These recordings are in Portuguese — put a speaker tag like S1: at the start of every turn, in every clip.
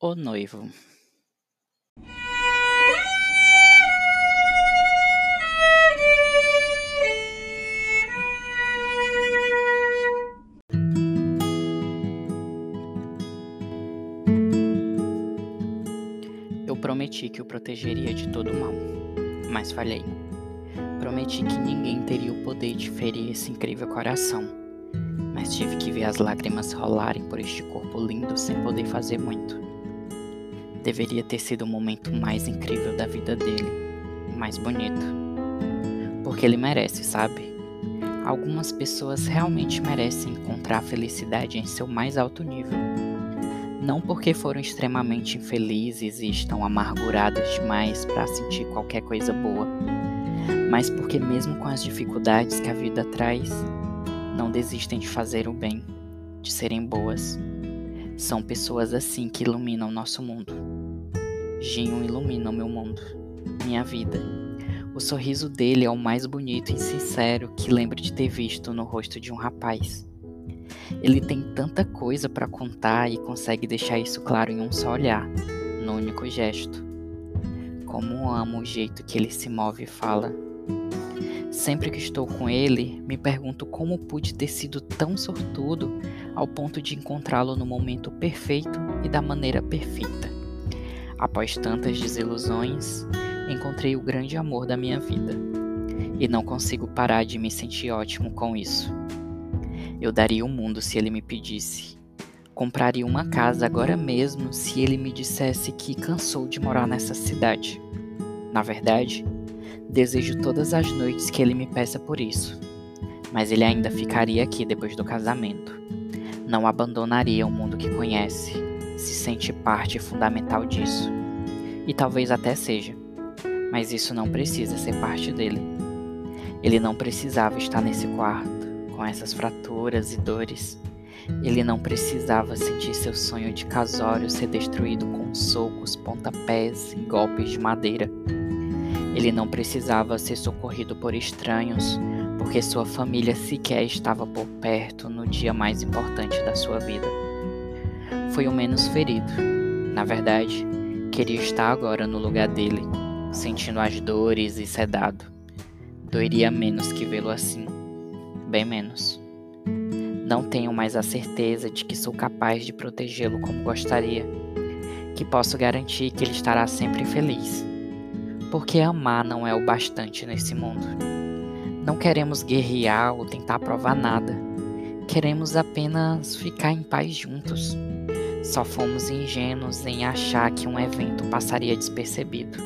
S1: O noivo. Eu prometi que o protegeria de todo mal, mas falhei. Prometi que ninguém teria o poder de ferir esse incrível coração, mas tive que ver as lágrimas rolarem por este corpo lindo sem poder fazer muito. Deveria ter sido o momento mais incrível da vida dele, mais bonito. Porque ele merece, sabe? Algumas pessoas realmente merecem encontrar felicidade em seu mais alto nível não porque foram extremamente infelizes e estão amarguradas demais para sentir qualquer coisa boa, mas porque, mesmo com as dificuldades que a vida traz, não desistem de fazer o bem, de serem boas. São pessoas assim que iluminam nosso mundo. Ginho ilumina o meu mundo, minha vida. O sorriso dele é o mais bonito e sincero que lembro de ter visto no rosto de um rapaz. Ele tem tanta coisa para contar e consegue deixar isso claro em um só olhar, no único gesto. Como amo o jeito que ele se move e fala. Sempre que estou com ele, me pergunto como pude ter sido tão sortudo ao ponto de encontrá-lo no momento perfeito e da maneira perfeita. Após tantas desilusões, encontrei o grande amor da minha vida. E não consigo parar de me sentir ótimo com isso. Eu daria o mundo se ele me pedisse. Compraria uma casa agora mesmo se ele me dissesse que cansou de morar nessa cidade. Na verdade, desejo todas as noites que ele me peça por isso. Mas ele ainda ficaria aqui depois do casamento. Não abandonaria o mundo que conhece. Se sente parte fundamental disso. E talvez até seja. Mas isso não precisa ser parte dele. Ele não precisava estar nesse quarto com essas fraturas e dores. Ele não precisava sentir seu sonho de casório ser destruído com socos, pontapés e golpes de madeira. Ele não precisava ser socorrido por estranhos, porque sua família sequer estava por perto no dia mais importante da sua vida. Foi o menos ferido. Na verdade, queria estar agora no lugar dele, sentindo as dores e sedado. Doeria menos que vê-lo assim bem menos. Não tenho mais a certeza de que sou capaz de protegê-lo como gostaria, que posso garantir que ele estará sempre feliz. Porque amar não é o bastante nesse mundo. Não queremos guerrear ou tentar provar nada. Queremos apenas ficar em paz juntos. Só fomos ingênuos em achar que um evento passaria despercebido.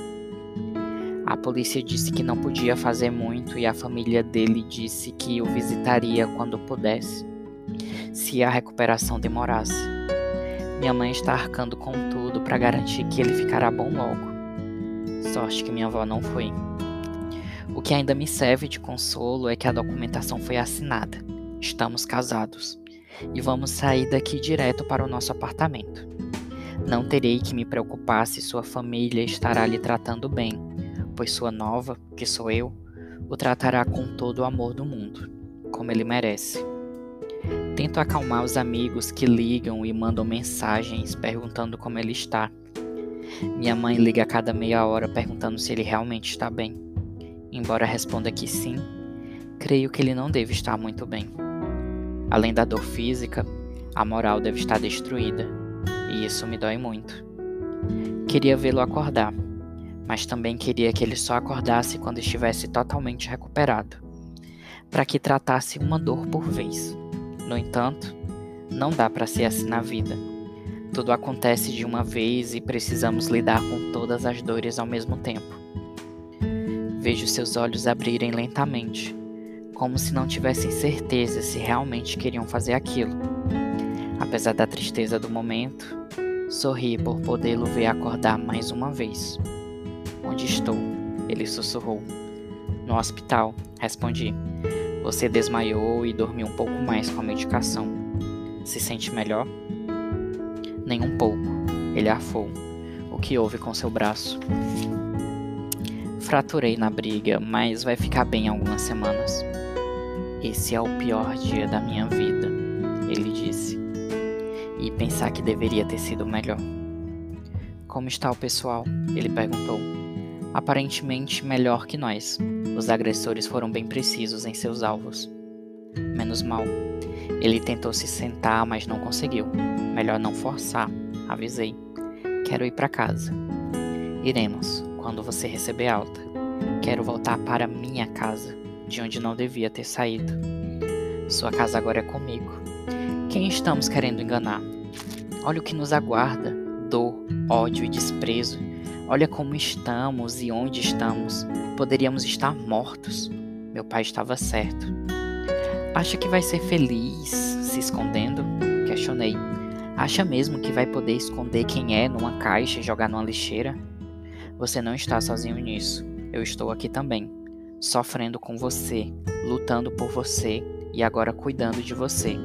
S1: A polícia disse que não podia fazer muito e a família dele disse que o visitaria quando pudesse, se a recuperação demorasse. Minha mãe está arcando com tudo para garantir que ele ficará bom logo. Sorte que minha avó não foi. O que ainda me serve de consolo é que a documentação foi assinada. Estamos casados e vamos sair daqui direto para o nosso apartamento. Não terei que me preocupar se sua família estará lhe tratando bem pois sua nova, que sou eu, o tratará com todo o amor do mundo, como ele merece. Tento acalmar os amigos que ligam e mandam mensagens perguntando como ele está. Minha mãe liga a cada meia hora perguntando se ele realmente está bem. Embora responda que sim, creio que ele não deve estar muito bem. Além da dor física, a moral deve estar destruída, e isso me dói muito. Queria vê-lo acordar, mas também queria que ele só acordasse quando estivesse totalmente recuperado, para que tratasse uma dor por vez. No entanto, não dá para ser assim na vida. Tudo acontece de uma vez e precisamos lidar com todas as dores ao mesmo tempo. Vejo seus olhos abrirem lentamente, como se não tivessem certeza se realmente queriam fazer aquilo. Apesar da tristeza do momento, sorri por podê-lo ver acordar mais uma vez. Onde estou? Ele sussurrou. No hospital, respondi. Você desmaiou e dormiu um pouco mais com a medicação. Se sente melhor? Nem um pouco. Ele arfou. O que houve com seu braço? Fraturei na briga, mas vai ficar bem algumas semanas. Esse é o pior dia da minha vida, ele disse. E pensar que deveria ter sido melhor. Como está o pessoal? Ele perguntou. Aparentemente melhor que nós. Os agressores foram bem precisos em seus alvos. Menos mal. Ele tentou se sentar, mas não conseguiu. Melhor não forçar, avisei. Quero ir para casa. Iremos, quando você receber alta. Quero voltar para minha casa, de onde não devia ter saído. Sua casa agora é comigo. Quem estamos querendo enganar? Olha o que nos aguarda: dor, ódio e desprezo. Olha como estamos e onde estamos. Poderíamos estar mortos. Meu pai estava certo. Acha que vai ser feliz se escondendo? Questionei. Acha mesmo que vai poder esconder quem é numa caixa e jogar numa lixeira? Você não está sozinho nisso. Eu estou aqui também, sofrendo com você, lutando por você e agora cuidando de você.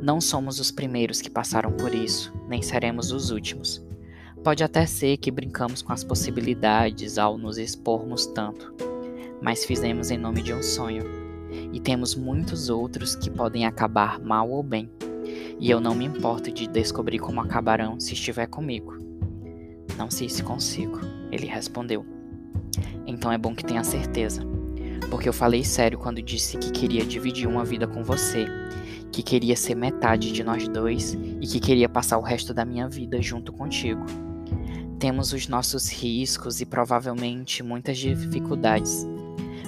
S1: Não somos os primeiros que passaram por isso, nem seremos os últimos. Pode até ser que brincamos com as possibilidades ao nos expormos tanto, mas fizemos em nome de um sonho, e temos muitos outros que podem acabar mal ou bem, e eu não me importo de descobrir como acabarão se estiver comigo. Não sei se consigo, ele respondeu. Então é bom que tenha certeza porque eu falei sério quando disse que queria dividir uma vida com você, que queria ser metade de nós dois e que queria passar o resto da minha vida junto contigo. Temos os nossos riscos e provavelmente muitas dificuldades.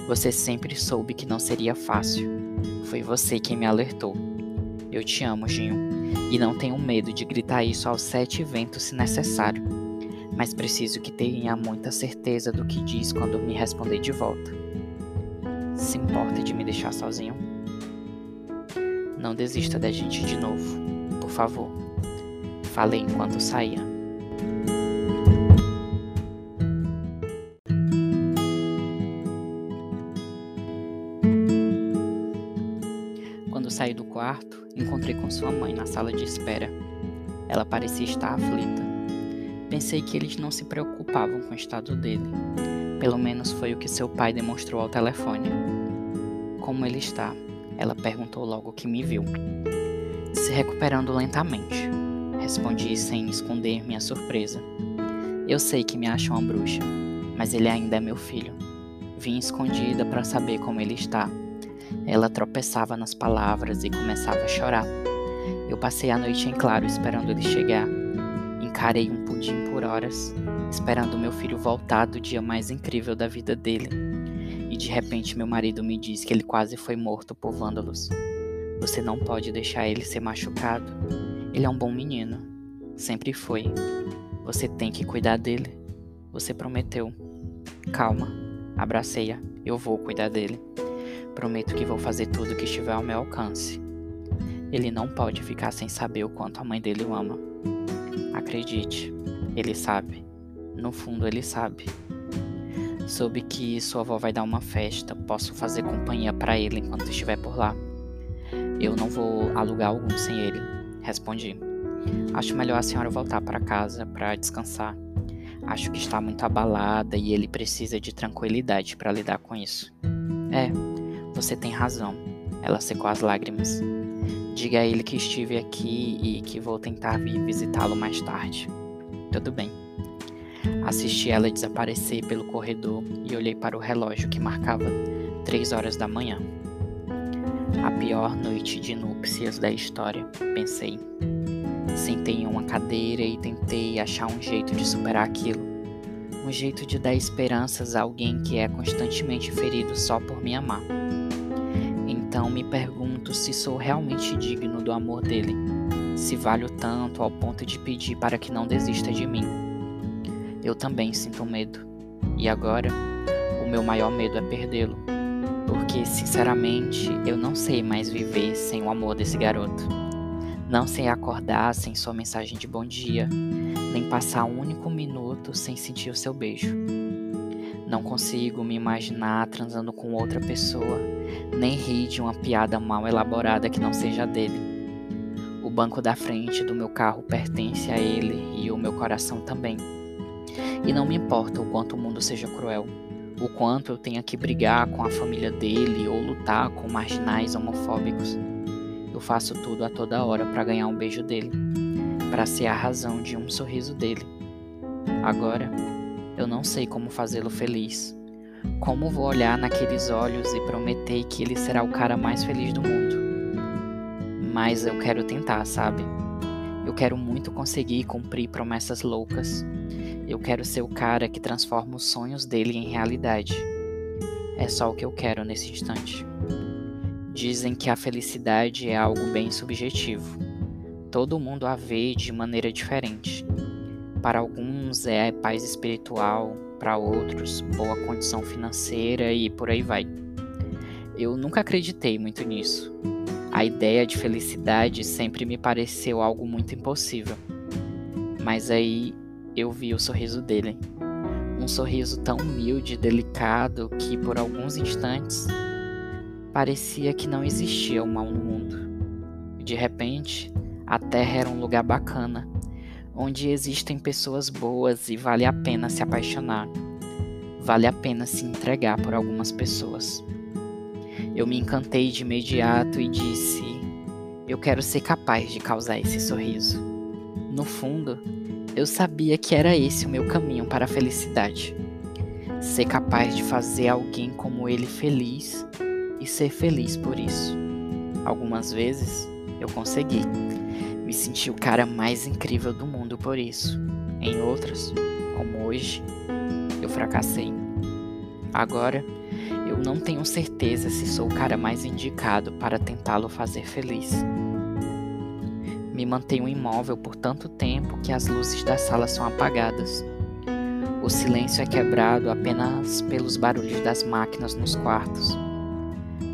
S1: Você sempre soube que não seria fácil. Foi você quem me alertou. Eu te amo, Ginho, e não tenho medo de gritar isso aos sete ventos se necessário. Mas preciso que tenha muita certeza do que diz quando me responder de volta se importa de me deixar sozinho? Não desista da gente de novo, por favor. Falei enquanto saía. Quando saí do quarto, encontrei com sua mãe na sala de espera. Ela parecia estar aflita. Pensei que eles não se preocupavam com o estado dele. Pelo menos foi o que seu pai demonstrou ao telefone. Como ele está? Ela perguntou logo que me viu. Se recuperando lentamente. Respondi sem esconder minha surpresa. Eu sei que me acha uma bruxa, mas ele ainda é meu filho. Vim escondida para saber como ele está. Ela tropeçava nas palavras e começava a chorar. Eu passei a noite em claro esperando ele chegar. Encarei um pudim por horas, esperando meu filho voltar do dia mais incrível da vida dele. E de repente meu marido me diz que ele quase foi morto por vândalos. Você não pode deixar ele ser machucado. Ele é um bom menino. Sempre foi. Você tem que cuidar dele. Você prometeu. Calma. Abracei-a. Eu vou cuidar dele. Prometo que vou fazer tudo que estiver ao meu alcance. Ele não pode ficar sem saber o quanto a mãe dele o ama. Acredite, ele sabe. No fundo, ele sabe. Soube que sua avó vai dar uma festa. Posso fazer companhia para ele enquanto estiver por lá. Eu não vou alugar algum sem ele, respondi. Acho melhor a senhora voltar para casa para descansar. Acho que está muito abalada e ele precisa de tranquilidade para lidar com isso. É, você tem razão. Ela secou as lágrimas. Diga a ele que estive aqui e que vou tentar vir visitá-lo mais tarde. Tudo bem. Assisti ela desaparecer pelo corredor e olhei para o relógio que marcava três horas da manhã. A pior noite de núpcias da história, pensei. Sentei em uma cadeira e tentei achar um jeito de superar aquilo. Um jeito de dar esperanças a alguém que é constantemente ferido só por me amar. Então me pergunto se sou realmente digno do amor dele, se valho tanto ao ponto de pedir para que não desista de mim eu também sinto medo. E agora, o meu maior medo é perdê-lo. Porque, sinceramente, eu não sei mais viver sem o amor desse garoto. Não sei acordar sem sua mensagem de bom dia, nem passar um único minuto sem sentir o seu beijo. Não consigo me imaginar transando com outra pessoa, nem rir de uma piada mal elaborada que não seja dele. O banco da frente do meu carro pertence a ele e o meu coração também. E não me importa o quanto o mundo seja cruel, o quanto eu tenha que brigar com a família dele ou lutar com marginais homofóbicos. Eu faço tudo a toda hora para ganhar um beijo dele, para ser a razão de um sorriso dele. Agora, eu não sei como fazê-lo feliz. Como vou olhar naqueles olhos e prometer que ele será o cara mais feliz do mundo? Mas eu quero tentar, sabe? Eu quero muito conseguir cumprir promessas loucas. Eu quero ser o cara que transforma os sonhos dele em realidade. É só o que eu quero nesse instante. Dizem que a felicidade é algo bem subjetivo. Todo mundo a vê de maneira diferente. Para alguns é paz espiritual, para outros boa condição financeira e por aí vai. Eu nunca acreditei muito nisso. A ideia de felicidade sempre me pareceu algo muito impossível. Mas aí eu vi o sorriso dele. Um sorriso tão humilde e delicado que por alguns instantes parecia que não existia o mal no mundo. De repente, a Terra era um lugar bacana, onde existem pessoas boas e vale a pena se apaixonar. Vale a pena se entregar por algumas pessoas. Eu me encantei de imediato e disse: Eu quero ser capaz de causar esse sorriso. No fundo, eu sabia que era esse o meu caminho para a felicidade. Ser capaz de fazer alguém como ele feliz e ser feliz por isso. Algumas vezes eu consegui. Me senti o cara mais incrível do mundo por isso. Em outras, como hoje, eu fracassei. Agora, eu não tenho certeza se sou o cara mais indicado para tentá-lo fazer feliz. Me mantenho imóvel por tanto tempo que as luzes da sala são apagadas. O silêncio é quebrado apenas pelos barulhos das máquinas nos quartos.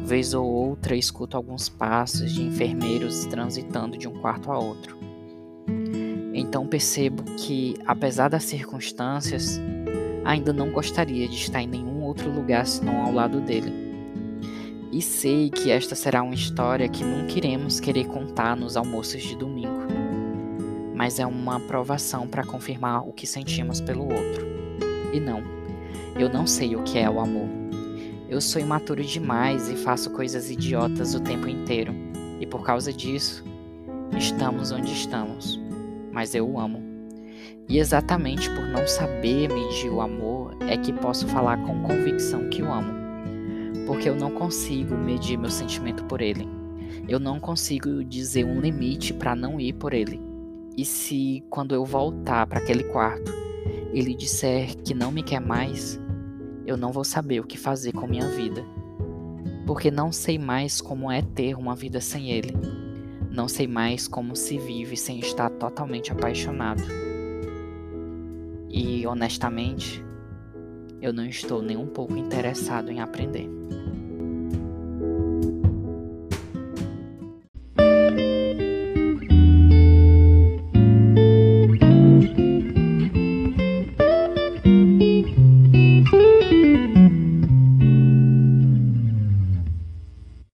S1: Vez ou outra escuto alguns passos de enfermeiros transitando de um quarto a outro. Então percebo que, apesar das circunstâncias, ainda não gostaria de estar em nenhum outro lugar senão ao lado dele. E sei que esta será uma história que nunca iremos querer contar nos almoços de domingo, mas é uma provação para confirmar o que sentimos pelo outro. E não, eu não sei o que é o amor. Eu sou imaturo demais e faço coisas idiotas o tempo inteiro, e por causa disso, estamos onde estamos. Mas eu o amo. E exatamente por não saber medir o amor é que posso falar com convicção que o amo. Porque eu não consigo medir meu sentimento por ele. Eu não consigo dizer um limite para não ir por ele. E se quando eu voltar para aquele quarto, ele disser que não me quer mais, eu não vou saber o que fazer com minha vida. Porque não sei mais como é ter uma vida sem ele. Não sei mais como se vive sem estar totalmente apaixonado. E honestamente, eu não estou nem um pouco interessado em aprender.